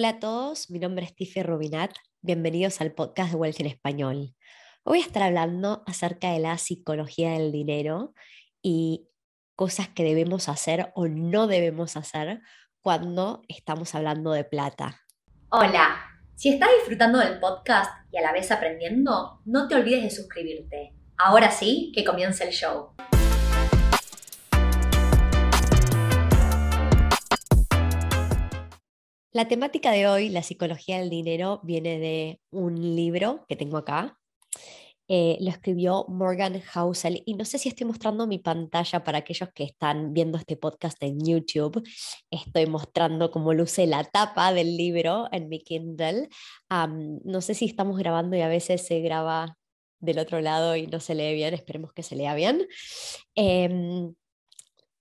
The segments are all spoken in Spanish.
Hola a todos, mi nombre es Tiffy Rubinat. Bienvenidos al podcast de Wealth en Español. Hoy voy a estar hablando acerca de la psicología del dinero y cosas que debemos hacer o no debemos hacer cuando estamos hablando de plata. Hola, si estás disfrutando del podcast y a la vez aprendiendo, no te olvides de suscribirte. Ahora sí, que comience el show. La temática de hoy, la psicología del dinero, viene de un libro que tengo acá. Eh, lo escribió Morgan Housel y no sé si estoy mostrando mi pantalla para aquellos que están viendo este podcast en YouTube. Estoy mostrando cómo luce la tapa del libro en mi Kindle. no sé si estamos grabando y a veces se graba del otro lado y no se lee bien. Esperemos que se lea bien. Em,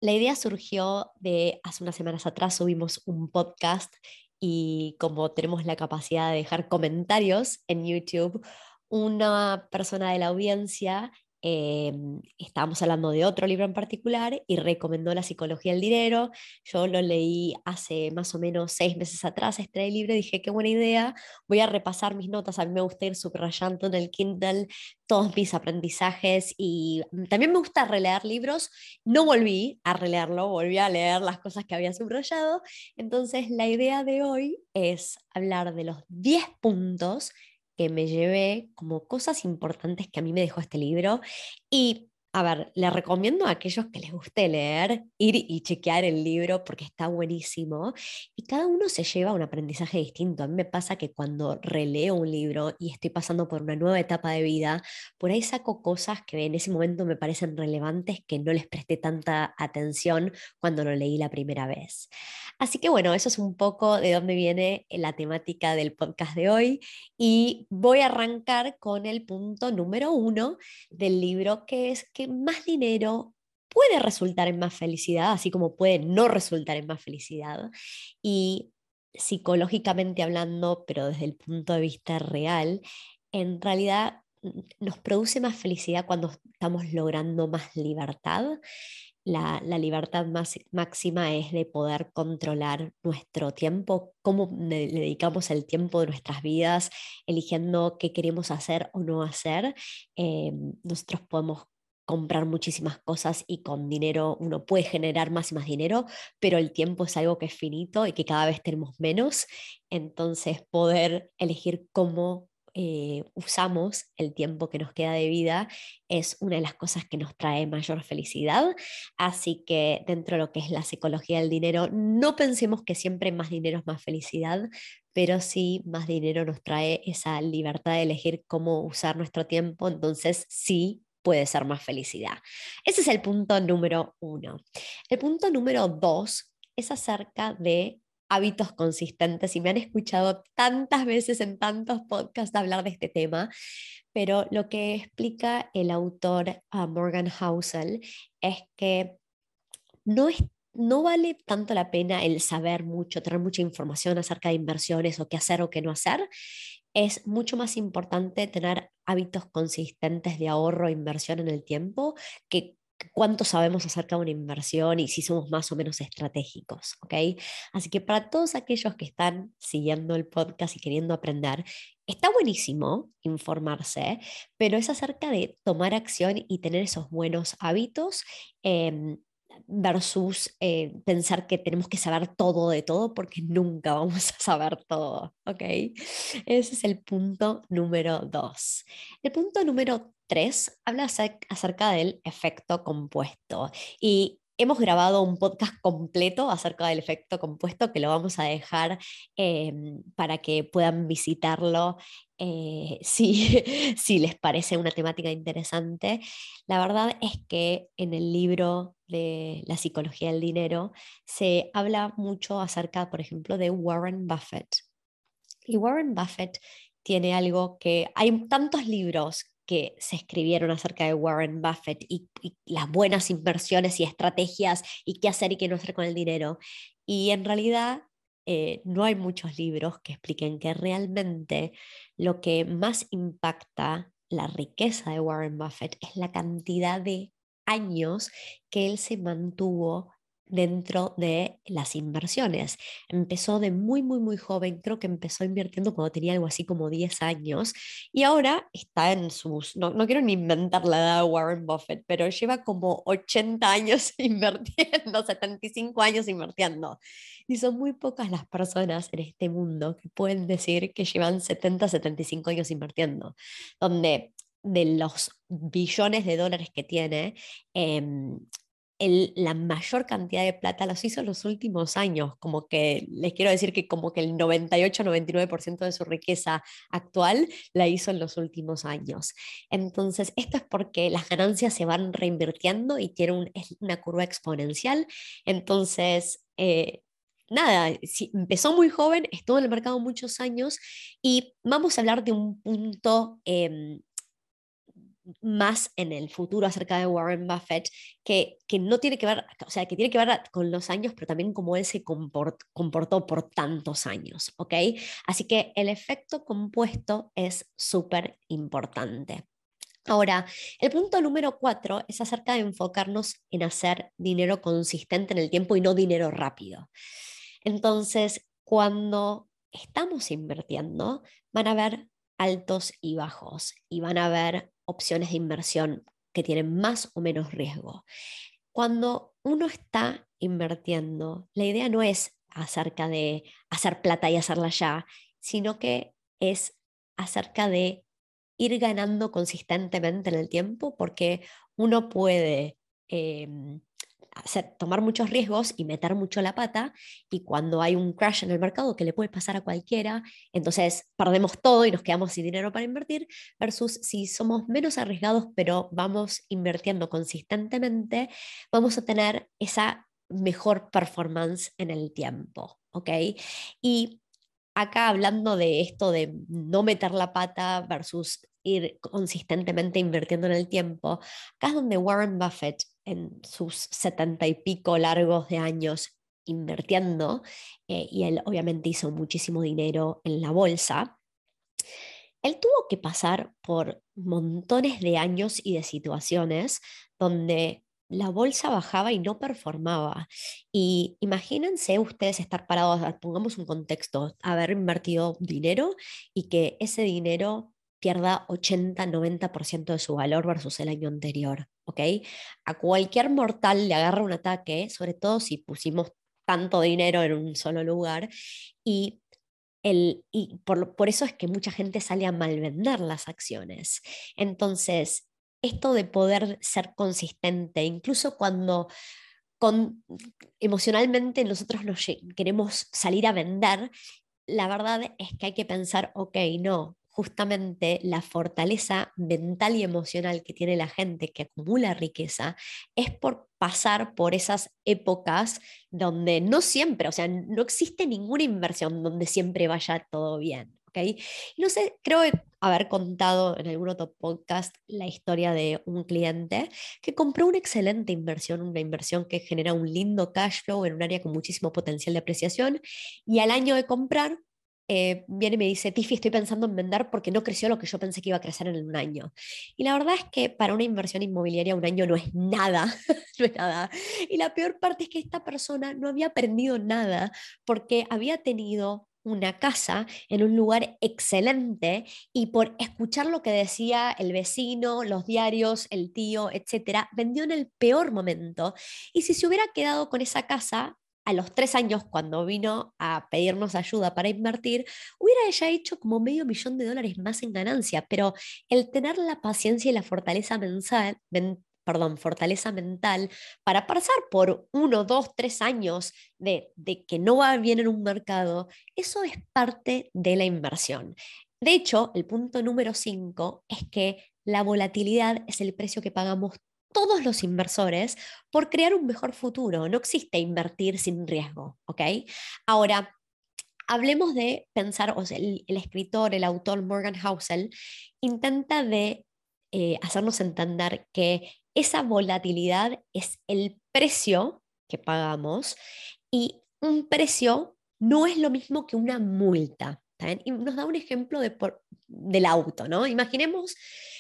la idea surgió de hace unas semanas atrás, subimos un podcast y como tenemos la capacidad de dejar comentarios en YouTube, una persona de la audiencia Em, estábamos hablando de otro libro en particular y recomendó La psicología del dinero. Yo lo leí hace más o menos seis meses atrás, este libro, dije, qué buena idea, voy a repasar mis notas, a mí me gusta ir subrayando en el Kindle todos mis aprendizajes y también me gusta releer libros. No volví a releerlo, volví a leer las cosas que había subrayado. Entonces, la idea de hoy es hablar de los 10 puntos que me llevé como cosas importantes que a mí me dejó este libro y a ver, le recomiendo a aquellos que les guste leer, ir y chequear el libro porque está buenísimo y cada uno se lleva un aprendizaje distinto. A mí me pasa que cuando releo un libro y estoy pasando por una nueva etapa de vida, por ahí saco cosas que en ese momento me parecen relevantes que no les presté tanta atención cuando lo leí la primera vez. Así que bueno, eso es un poco de dónde viene la temática del podcast de hoy y voy a arrancar con el punto número uno del libro que es que más dinero puede resultar en más felicidad, así como puede no resultar en más felicidad. Y psicológicamente hablando, pero desde el punto de vista real, en realidad mm, nos produce más felicidad cuando estamos logrando más libertad. La, libertad más, máxima es de poder controlar nuestro tiempo, cómo le dedicamos el tiempo de nuestras vidas, eligiendo qué queremos hacer o no hacer. Eh, nosotros podemos comprar muchísimas cosas y con dinero uno puede generar más y más dinero, pero el tiempo es algo que es finito y que cada vez tenemos menos. Entonces, poder elegir cómo eh, usamos el tiempo que nos queda de vida es una de las cosas que nos trae mayor felicidad. Así que dentro de lo que es la psicología del dinero, no pensemos que siempre más dinero es más felicidad, pero sí más dinero nos trae esa libertad de elegir cómo usar nuestro tiempo. Entonces sí puede ser más felicidad. Ese es el punto número uno. El punto número dos es acerca de hábitos consistentes y me han escuchado tantas veces en tantos podcasts hablar de este tema, pero lo que explica el autor ah, Morgan Housel es que no es no vale tanto la pena el saber mucho, tener mucha información acerca de inversiones o qué hacer o qué no hacer, es mucho más importante tener hábitos consistentes de ahorro e inversión en el tiempo que cuánto sabemos acerca de una inversión y si somos más o menos estratégicos, ¿ok? Así que para todos aquellos que están siguiendo el podcast y queriendo aprender, está buenísimo informarse, pero es acerca de tomar acción y tener esos buenos hábitos. Em, versus eh, pensar que tenemos que saber todo de todo porque nunca vamos a saber todo, ¿ok? Ese es el punto número dos. El punto número tres habla acerca del efecto compuesto y hemos grabado un podcast completo acerca del efecto compuesto que lo vamos a dejar em, para que puedan visitarlo eh, si, si les parece una temática interesante. La verdad es que en el libro de la psicología del dinero se habla mucho acerca, por ejemplo, de Warren Buffett. Y Warren Buffett tiene algo que hay tantos libros que se escribieron acerca de Warren Buffett y, las buenas inversiones y estrategias y qué hacer y qué no hacer con el dinero. Y en realidad eh, no hay muchos libros que expliquen que realmente lo que más impacta la riqueza de Warren Buffett es la cantidad de años que él se mantuvo dentro de las inversiones. Empezó de muy, muy, muy joven, creo que empezó invirtiendo cuando tenía algo así como 10 años y ahora está en sus, no, no quiero ni inventar la edad de Warren Buffett, pero lleva como 80 años invirtiendo, 75 años invirtiendo. Y son muy pocas las personas en este mundo que pueden decir que llevan 70, 75 años invirtiendo, donde de los billones de dólares que tiene, eh, la mayor cantidad de plata los hizo en los últimos años, como que les quiero decir que como que el 98-99% de su riqueza actual la hizo en los últimos años. Entonces, esto es porque las ganancias se van reinvirtiendo y tiene una curva exponencial. Entonces, eh, nada, empezó muy joven, estuvo en el mercado muchos años y vamos a hablar de un punto em, más en el futuro acerca de Warren Buffett, que, que, no tiene que ver, o sea, que tiene que ver con los años, pero también cómo él se comportó por tantos años, ¿ok? Así que el efecto compuesto es súper importante. Ahora, el punto número cuatro es acerca de enfocarnos en hacer dinero consistente en el tiempo y no dinero rápido. Entonces, cuando estamos invirtiendo, van a haber altos y bajos y van a haber opciones de inversión que tienen más o menos riesgo. Cuando uno está invirtiendo, la idea no es acerca de hacer plata y hacerla ya, sino que es acerca de ir ganando consistentemente en el tiempo, porque uno puede em, tomar muchos riesgos y meter mucho la pata y cuando hay un crash en el mercado que le puede pasar a cualquiera, entonces perdemos todo y nos quedamos sin dinero para invertir versus si somos menos arriesgados pero vamos invirtiendo consistentemente, vamos a tener esa mejor performance en el tiempo, ¿ok? Y acá hablando de esto de no meter la pata versus ir consistentemente invirtiendo en el tiempo, acá es donde Warren Buffett en sus setenta y pico largos de años invirtiendo, eh, y él obviamente hizo muchísimo dinero en la bolsa, él tuvo que pasar por montones de años y de situaciones donde la bolsa bajaba y no performaba. Y imagínense ustedes estar parados, pongamos un contexto, haber invertido dinero y que ese dinero pierda 80-90% de su valor versus el año anterior, ¿ok? A cualquier mortal le agarra un ataque, sobre todo si pusimos tanto dinero en un solo lugar, y, el, y por, por eso es que mucha gente sale a malvender las acciones. Entonces, esto de poder ser consistente, incluso cuando con, emocionalmente nosotros nos queremos salir a vender, la verdad es que hay que pensar, ok, no, justamente la fortaleza mental y emocional que tiene la gente que acumula riqueza es por pasar por esas épocas donde no siempre, o sea, no existe ninguna inversión donde siempre vaya todo bien. ¿okay? no sé, creo haber contado en algún otro podcast la historia de un cliente que compró una excelente inversión, una inversión que genera un lindo cash flow en un área con muchísimo potencial de apreciación y al año de comprar eh, viene y me dice, Tiffy, estoy pensando en vender porque no creció lo que yo pensé que iba a crecer en un año. Y la verdad es que para una inversión inmobiliaria un año no es nada, no es nada. Y la peor parte es que esta persona no había aprendido nada porque había tenido una casa en un lugar excelente y por escuchar lo que decía el vecino, los diarios, el tío, etcétera, vendió en el peor momento. Y si se hubiera quedado con esa casa, a los tres años, cuando vino a pedirnos ayuda para invertir, hubiera ella hecho como medio millón de dólares más en ganancia, pero el tener la paciencia y la fortaleza mental, perdón, fortaleza mental para pasar por uno, dos, tres años de, que no va bien en un mercado, eso es parte de la inversión. De hecho, el punto número cinco es que la volatilidad es el precio que pagamos todos los inversores por crear un mejor futuro. No existe invertir sin riesgo, ¿ok? Ahora, hablemos de pensar, o sea, el, escritor, el autor Morgan Housel, intenta de eh, hacernos entender que esa volatilidad es el precio que pagamos y un precio no es lo mismo que una multa. Y nos da un ejemplo de del auto, ¿no? Imaginemos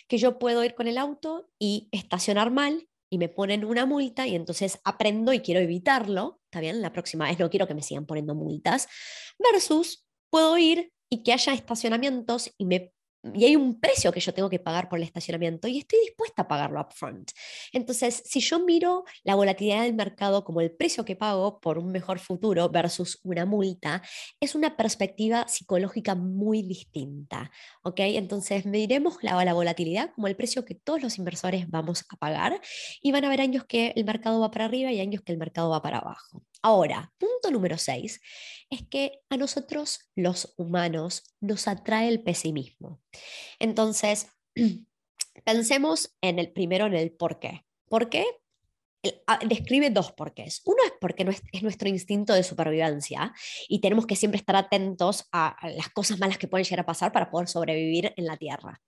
que yo puedo ir con el auto y estacionar mal y me ponen una multa y entonces aprendo y quiero evitarlo, está bien, la próxima vez no quiero que me sigan poniendo multas, versus puedo ir y que haya estacionamientos y me y hay un precio que yo tengo que pagar por el estacionamiento y estoy dispuesta a pagarlo upfront. Entonces, si yo miro la volatilidad del mercado como el precio que pago por un mejor futuro versus una multa, es una perspectiva psicológica muy distinta. ¿ok? Entonces, mediremos la, la volatilidad como el precio que todos los inversores vamos a pagar y van a haber años que el mercado va para arriba y años que el mercado va para abajo. Ahora, punto número 6 es que a nosotros los humanos nos atrae el pesimismo. Entonces, pensemos en el primero, en el por qué. ¿Por qué? Ah, describe dos porqués. Uno es porque es nuestro instinto de supervivencia y tenemos que siempre estar atentos a las cosas malas que pueden llegar a pasar para poder sobrevivir en la Tierra.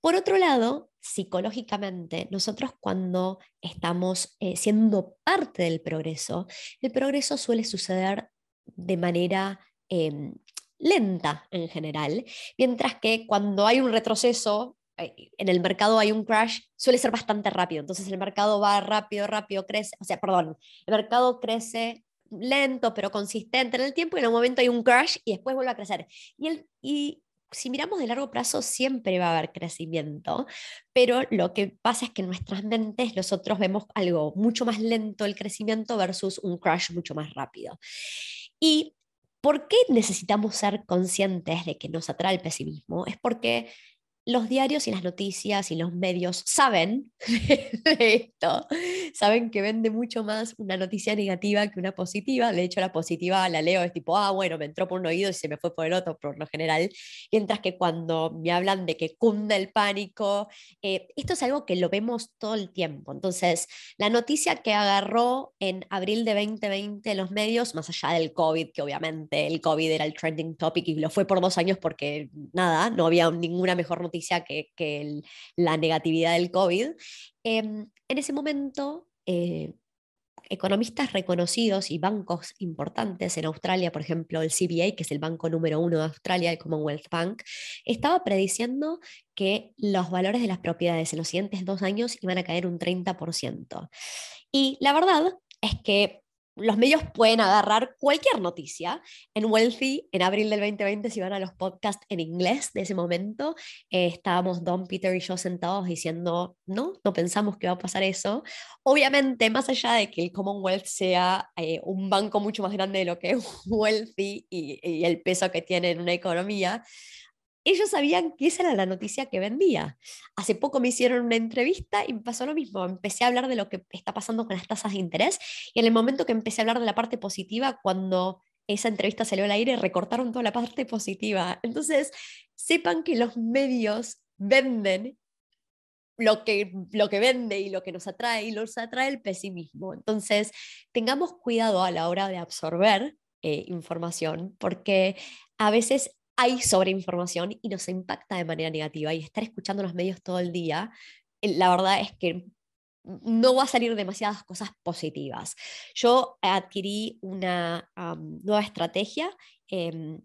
Por otro lado, psicológicamente, nosotros cuando estamos eh, siendo parte del progreso, el progreso suele suceder de manera em, lenta en general, mientras que cuando hay un retroceso, eh, en el mercado hay un crash, suele ser bastante rápido. Entonces el mercado va rápido, rápido, crece, o sea, perdón, el mercado crece lento pero consistente en el tiempo y en un momento hay un crash y después vuelve a crecer. Y, el, y si miramos de largo plazo, siempre va a haber crecimiento, pero lo que pasa es que en nuestras mentes nosotros vemos algo mucho más lento el crecimiento versus un crash mucho más rápido. ¿Y por qué necesitamos ser conscientes de que nos atrae el pesimismo? Es porque los diarios y las noticias y los medios saben de esto, saben que vende mucho más una noticia negativa que una positiva. De hecho, la positiva la leo, es tipo, ah, bueno, me entró por un oído y se me fue por el otro, por lo general. Mientras que cuando me hablan de que cunde el pánico, eh, esto es algo que lo vemos todo el tiempo. Entonces, la noticia que agarró en abril de 2020 los medios, más allá del COVID, que obviamente el COVID era el trending topic y lo fue por dos años porque nada, no había ninguna mejor noticia que, la negatividad del COVID. Em, en ese momento, eh, economistas reconocidos y bancos importantes en Australia, por ejemplo el CBA, que es el banco número uno de Australia, el Commonwealth Bank, estaba prediciendo que los valores de las propiedades en los siguientes dos años iban a caer un 30%. Y la verdad es que los medios pueden agarrar cualquier noticia. En Wealthy, en abril del 2020, si van a los podcasts en inglés de ese momento, eh, estábamos Don, Peter y yo sentados diciendo, no, no pensamos que va a pasar eso. Obviamente, más allá de que el Commonwealth sea eh, un banco mucho más grande de lo que es Wealthy y, y el peso que tiene en una economía, ellos sabían que esa era la noticia que vendía. Hace poco me hicieron una entrevista y pasó lo mismo. Empecé a hablar de lo que está pasando con las tasas de interés y en el momento que empecé a hablar de la parte positiva, cuando esa entrevista salió al aire, recortaron toda la parte positiva. Entonces, sepan que los medios venden lo que, lo que vende y lo que nos atrae y nos atrae el pesimismo. Entonces, tengamos cuidado a la hora de absorber eh, información porque a veces hay sobreinformación y nos impacta de manera negativa. Y estar escuchando los medios todo el día, eh, la verdad es que no va a salir demasiadas cosas positivas. Yo adquirí una nueva estrategia, em,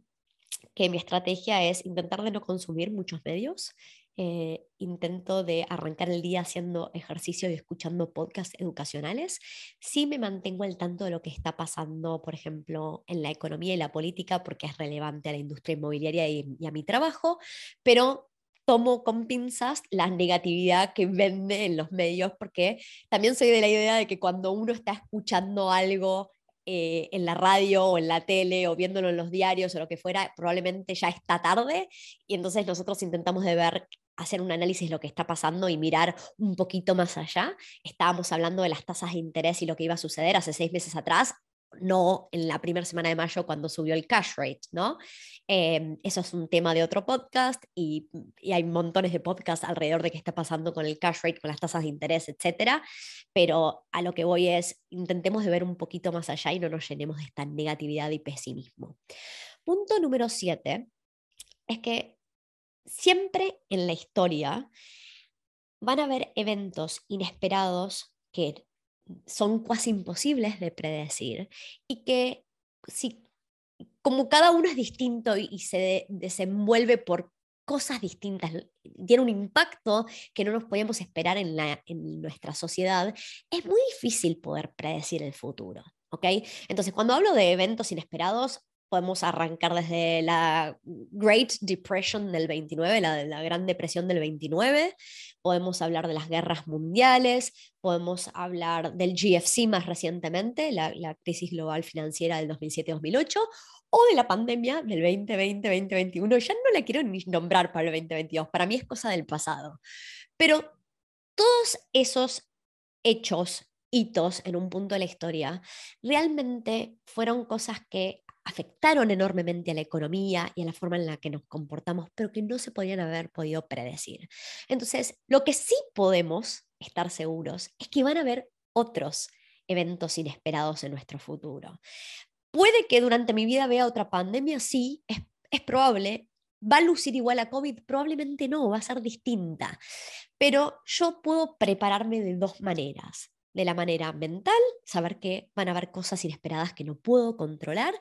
que mi estrategia es intentar de no consumir muchos medios, eh, intento de arrancar el día haciendo ejercicio y escuchando podcasts educacionales. Sí me mantengo al tanto de lo que está pasando, por ejemplo, en la economía y la política, porque es relevante a la industria inmobiliaria y, a mi trabajo, pero tomo con pinzas la negatividad que vende en los medios, porque también soy de la idea de que cuando uno está escuchando algo eh, en la radio o en la tele o viéndolo en los diarios o lo que fuera, probablemente ya está tarde y entonces nosotros intentamos de ver hacer un análisis de lo que está pasando y mirar un poquito más allá. Estábamos hablando de las tasas de interés y lo que iba a suceder hace seis meses atrás, no en la primera semana de mayo cuando subió el cash rate, ¿no? Em, eso es un tema de otro podcast y, y, hay montones de podcasts alrededor de qué está pasando con el cash rate, con las tasas de interés, etcétera. Pero a lo que voy es, intentemos de ver un poquito más allá y no nos llenemos de esta negatividad y pesimismo. Punto número siete es que siempre en la historia van a haber eventos inesperados que son casi imposibles de predecir y que si como cada uno es distinto y, se desenvuelve por cosas distintas, tiene un impacto que no nos podíamos esperar en, la, en nuestra sociedad, es muy difícil poder predecir el futuro. ¿ok? Entonces, cuando hablo de eventos inesperados, podemos arrancar desde la Great Depression del 29, la, Gran Depresión del 29, podemos hablar de las guerras mundiales, podemos hablar del GFC más recientemente, la, la crisis global financiera del 2007-2008, o de la pandemia del 2020-2021. Ya no la quiero ni nombrar para el 2022, para mí es cosa del pasado. Pero todos esos hechos hitos en un punto de la historia, realmente fueron cosas que afectaron enormemente a la economía y a la forma en la que nos comportamos, pero que no se podían haber podido predecir. Entonces, lo que sí podemos estar seguros es que van a haber otros eventos inesperados en nuestro futuro. Puede que durante mi vida vea otra pandemia, sí, es, es probable. ¿Va a lucir igual a COVID? Probablemente no, va a ser distinta. Pero yo puedo prepararme de dos maneras de la manera mental, saber que van a haber cosas inesperadas que no puedo controlar,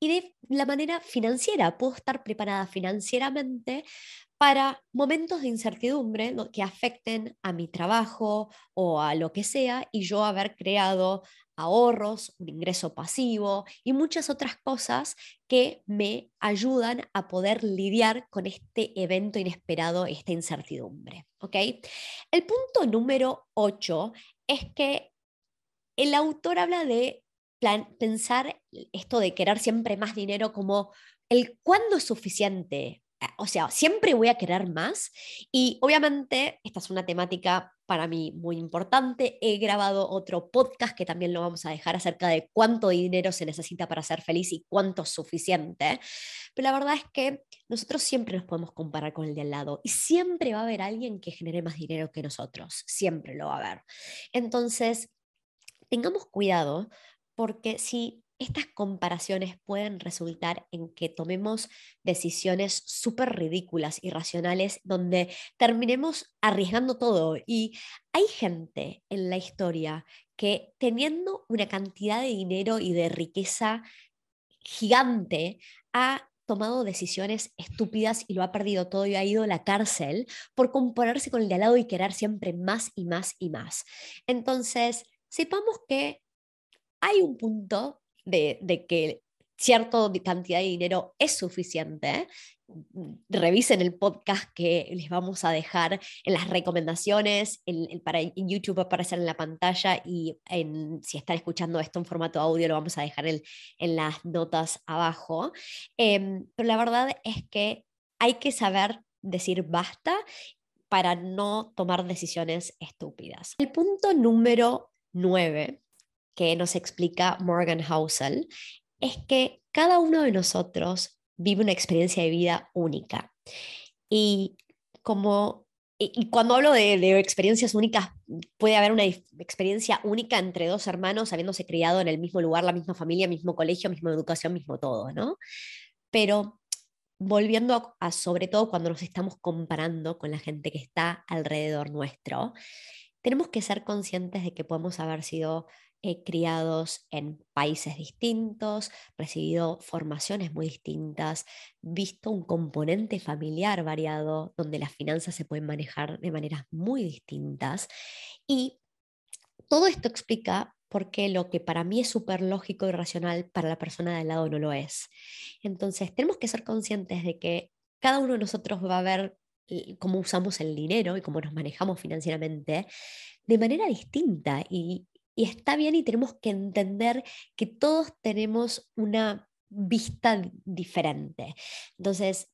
y de la manera financiera, puedo estar preparada financieramente para momentos de incertidumbre que afecten a mi trabajo o a lo que sea, y yo haber creado ahorros, un ingreso pasivo y muchas otras cosas que me ayudan a poder lidiar con este evento inesperado, esta incertidumbre. ¿ok? El punto número 8 es que el autor habla de pensar esto de querer siempre más dinero como el cuándo es suficiente. O sea, siempre voy a querer más y obviamente esta es una temática para mí muy importante. He grabado otro podcast que también lo vamos a dejar acerca de cuánto dinero se necesita para ser feliz y cuánto es suficiente. Pero la verdad es que nosotros siempre nos podemos comparar con el de al lado y siempre va a haber alguien que genere más dinero que nosotros. Siempre lo va a haber. Entonces, tengamos cuidado porque si estas comparaciones pueden resultar en que tomemos decisiones súper ridículas, irracionales, donde terminemos arriesgando todo. Y hay gente en la historia que teniendo una cantidad de dinero y de riqueza gigante, ha tomado decisiones estúpidas y lo ha perdido todo y ha ido a la cárcel por compararse con el de al lado y querer siempre más y más y más. Entonces, sepamos que hay un punto de, que cierta cantidad de dinero es suficiente, revisen el podcast que les vamos a dejar en las recomendaciones, en, para, en YouTube va a aparecer en la pantalla y si están escuchando esto en formato audio lo vamos a dejar en, en las notas abajo. Em, pero la verdad es que hay que saber decir basta para no tomar decisiones estúpidas. El punto número 9 que nos explica Morgan Housel es que cada uno de nosotros vive una experiencia de vida única. Y como y, cuando hablo de, experiencias únicas, puede haber una experiencia única entre dos hermanos habiéndose criado en el mismo lugar, la misma familia, mismo colegio, misma educación, mismo todo, ¿no? Pero volviendo a, sobre todo cuando nos estamos comparando con la gente que está alrededor nuestro, tenemos que ser conscientes de que podemos haber sido eh, criados en países distintos, recibido formaciones muy distintas, visto un componente familiar variado donde las finanzas se pueden manejar de maneras muy distintas. Y todo esto explica por qué lo que para mí es súper lógico y racional, para la persona de al lado no lo es. Entonces, tenemos que ser conscientes de que cada uno de nosotros va a ver cómo usamos el dinero y cómo nos manejamos financieramente de manera distinta y, y está bien y tenemos que entender que todos tenemos una vista diferente. Entonces,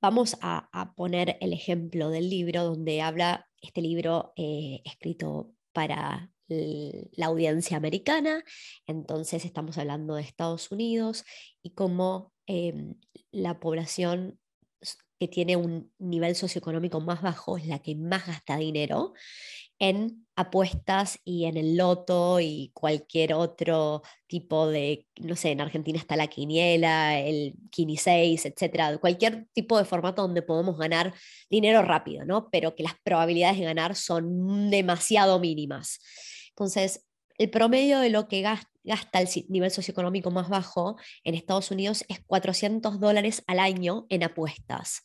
vamos a, poner el ejemplo del libro donde habla este libro eh, escrito para la audiencia americana, entonces estamos hablando de Estados Unidos y cómo em, la población que tiene un nivel socioeconómico más bajo es la que más gasta dinero en apuestas y en el loto y cualquier otro tipo de, no sé, en Argentina está la quiniela, el 6, etcétera, cualquier tipo de formato donde podemos ganar dinero rápido, ¿no? Pero que las probabilidades de ganar son demasiado mínimas. Entonces, el promedio de lo que gasta el nivel socioeconómico más bajo en Estados Unidos es 400 dólares al año en apuestas.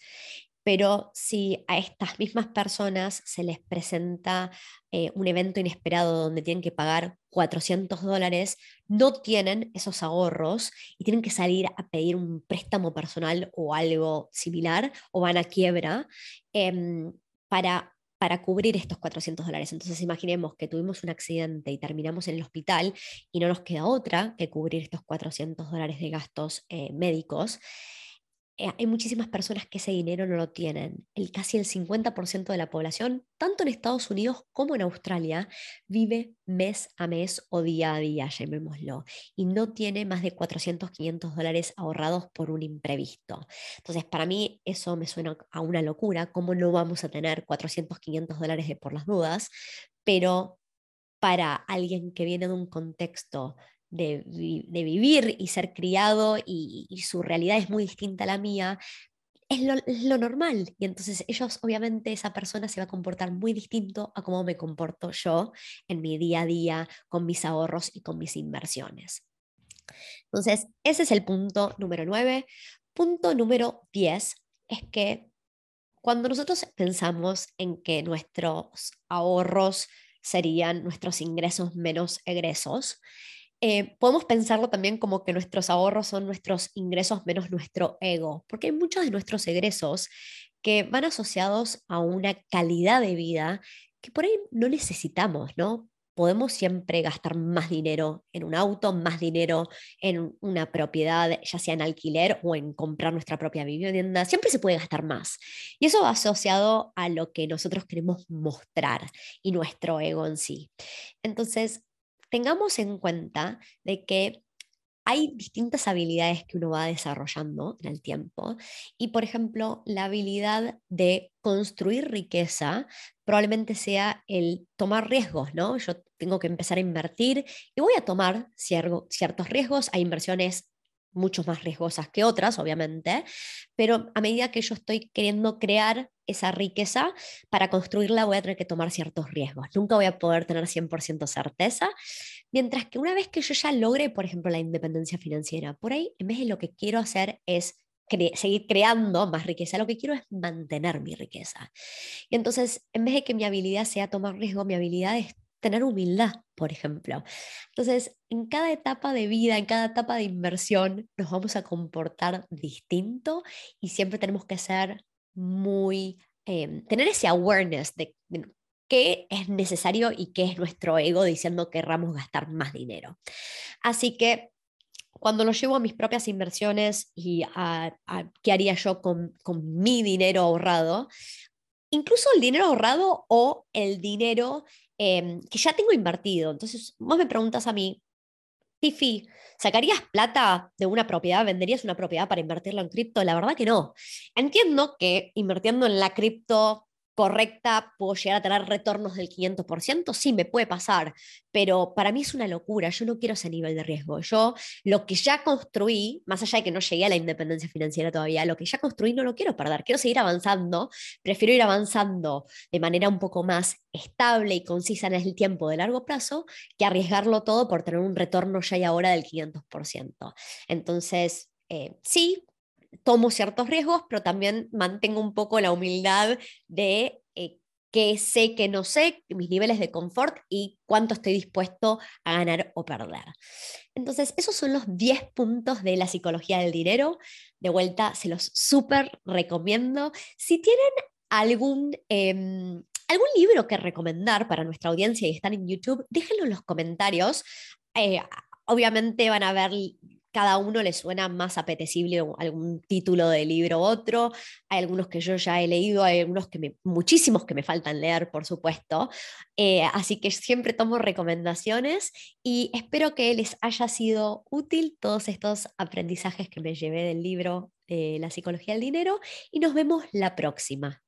Pero si a estas mismas personas se les presenta eh, un evento inesperado donde tienen que pagar 400 dólares, no tienen esos ahorros y tienen que salir a pedir un préstamo personal o algo similar o van a quiebra em, para para cubrir estos 400 dólares. Entonces imaginemos que tuvimos un accidente y terminamos en el hospital y no nos queda otra que cubrir estos 400 dólares de gastos eh, médicos. Eh, hay muchísimas personas que ese dinero no lo tienen. El, casi el 50% de la población, tanto en Estados Unidos como en Australia, vive mes a mes o día a día, llamémoslo, y no tiene más de 400, 500 dólares ahorrados por un imprevisto. Entonces, para mí eso me suena a una locura, cómo no vamos a tener 400, 500 dólares de por las dudas, pero para alguien que viene de un contexto de, vivir y ser criado y, su realidad es muy distinta a la mía, es lo, normal. Y entonces ellos, obviamente, esa persona se va a comportar muy distinto a cómo me comporto yo en mi día a día con mis ahorros y con mis inversiones. Entonces, ese es el punto número 9. Punto número 10 es que cuando nosotros pensamos en que nuestros ahorros serían nuestros ingresos menos egresos, eh, podemos pensarlo también como que nuestros ahorros son nuestros ingresos menos nuestro ego, porque hay muchos de nuestros egresos que van asociados a una calidad de vida que por ahí no necesitamos, ¿no? Podemos siempre gastar más dinero en un auto, más dinero en una propiedad, ya sea en alquiler o en comprar nuestra propia vivienda. Siempre se puede gastar más. Y eso va asociado a lo que nosotros queremos mostrar y nuestro ego en sí. Entonces, tengamos en cuenta de que hay distintas habilidades que uno va desarrollando en el tiempo y, por ejemplo, la habilidad de construir riqueza probablemente sea el tomar riesgos, ¿no? Yo tengo que empezar a invertir y voy a tomar ciertos riesgos. Hay inversiones mucho más riesgosas que otras, obviamente, pero a medida que yo estoy queriendo crear esa riqueza, para construirla voy a tener que tomar ciertos riesgos. Nunca voy a poder tener 100% certeza, mientras que una vez que yo ya logre, por ejemplo, la independencia financiera, por ahí, en vez de lo que quiero hacer es seguir creando más riqueza, lo que quiero es mantener mi riqueza. Y entonces, en vez de que mi habilidad sea tomar riesgo, mi habilidad es tener humildad, por ejemplo. Entonces, en cada etapa de vida, en cada etapa de inversión, nos vamos a comportar distinto y siempre tenemos que ser muy, em, tener ese awareness de, qué es necesario y qué es nuestro ego diciendo que querramos gastar más dinero. Así que cuando lo llevo a mis propias inversiones y a, qué haría yo con, con, mi dinero ahorrado, incluso el dinero ahorrado o el dinero Em, que ya tengo invertido. Entonces, vos me preguntas a mí, Tiffy, ¿sacarías plata de una propiedad? ¿Venderías una propiedad para invertirla en cripto? La verdad que no. Entiendo que invirtiendo en la cripto correcta, puedo llegar a tener retornos del 500%, sí, me puede pasar, pero para mí es una locura, yo no quiero ese nivel de riesgo. Yo lo que ya construí, más allá de que no llegué a la independencia financiera todavía, lo que ya construí no lo quiero perder, quiero seguir avanzando, prefiero ir avanzando de manera un poco más estable y concisa en el tiempo de largo plazo que arriesgarlo todo por tener un retorno ya y ahora del 500%. Entonces, eh, sí, tomo ciertos riesgos, pero también mantengo un poco la humildad de eh, qué sé, que no sé, mis niveles de confort y cuánto estoy dispuesto a ganar o perder. Entonces, esos son los 10 puntos de la psicología del dinero. De vuelta, se los súper recomiendo. Si tienen algún... Em, algún libro que recomendar para nuestra audiencia y están en YouTube, déjenlo en los comentarios. Eh, obviamente van a ver cada uno le suena más apetecible algún título de libro u otro. Hay algunos que yo ya he leído, hay algunos que me, muchísimos que me faltan leer, por supuesto. Eh, así que siempre tomo recomendaciones y espero que les haya sido útil todos estos aprendizajes que me llevé del libro de La psicología del dinero y nos vemos la próxima.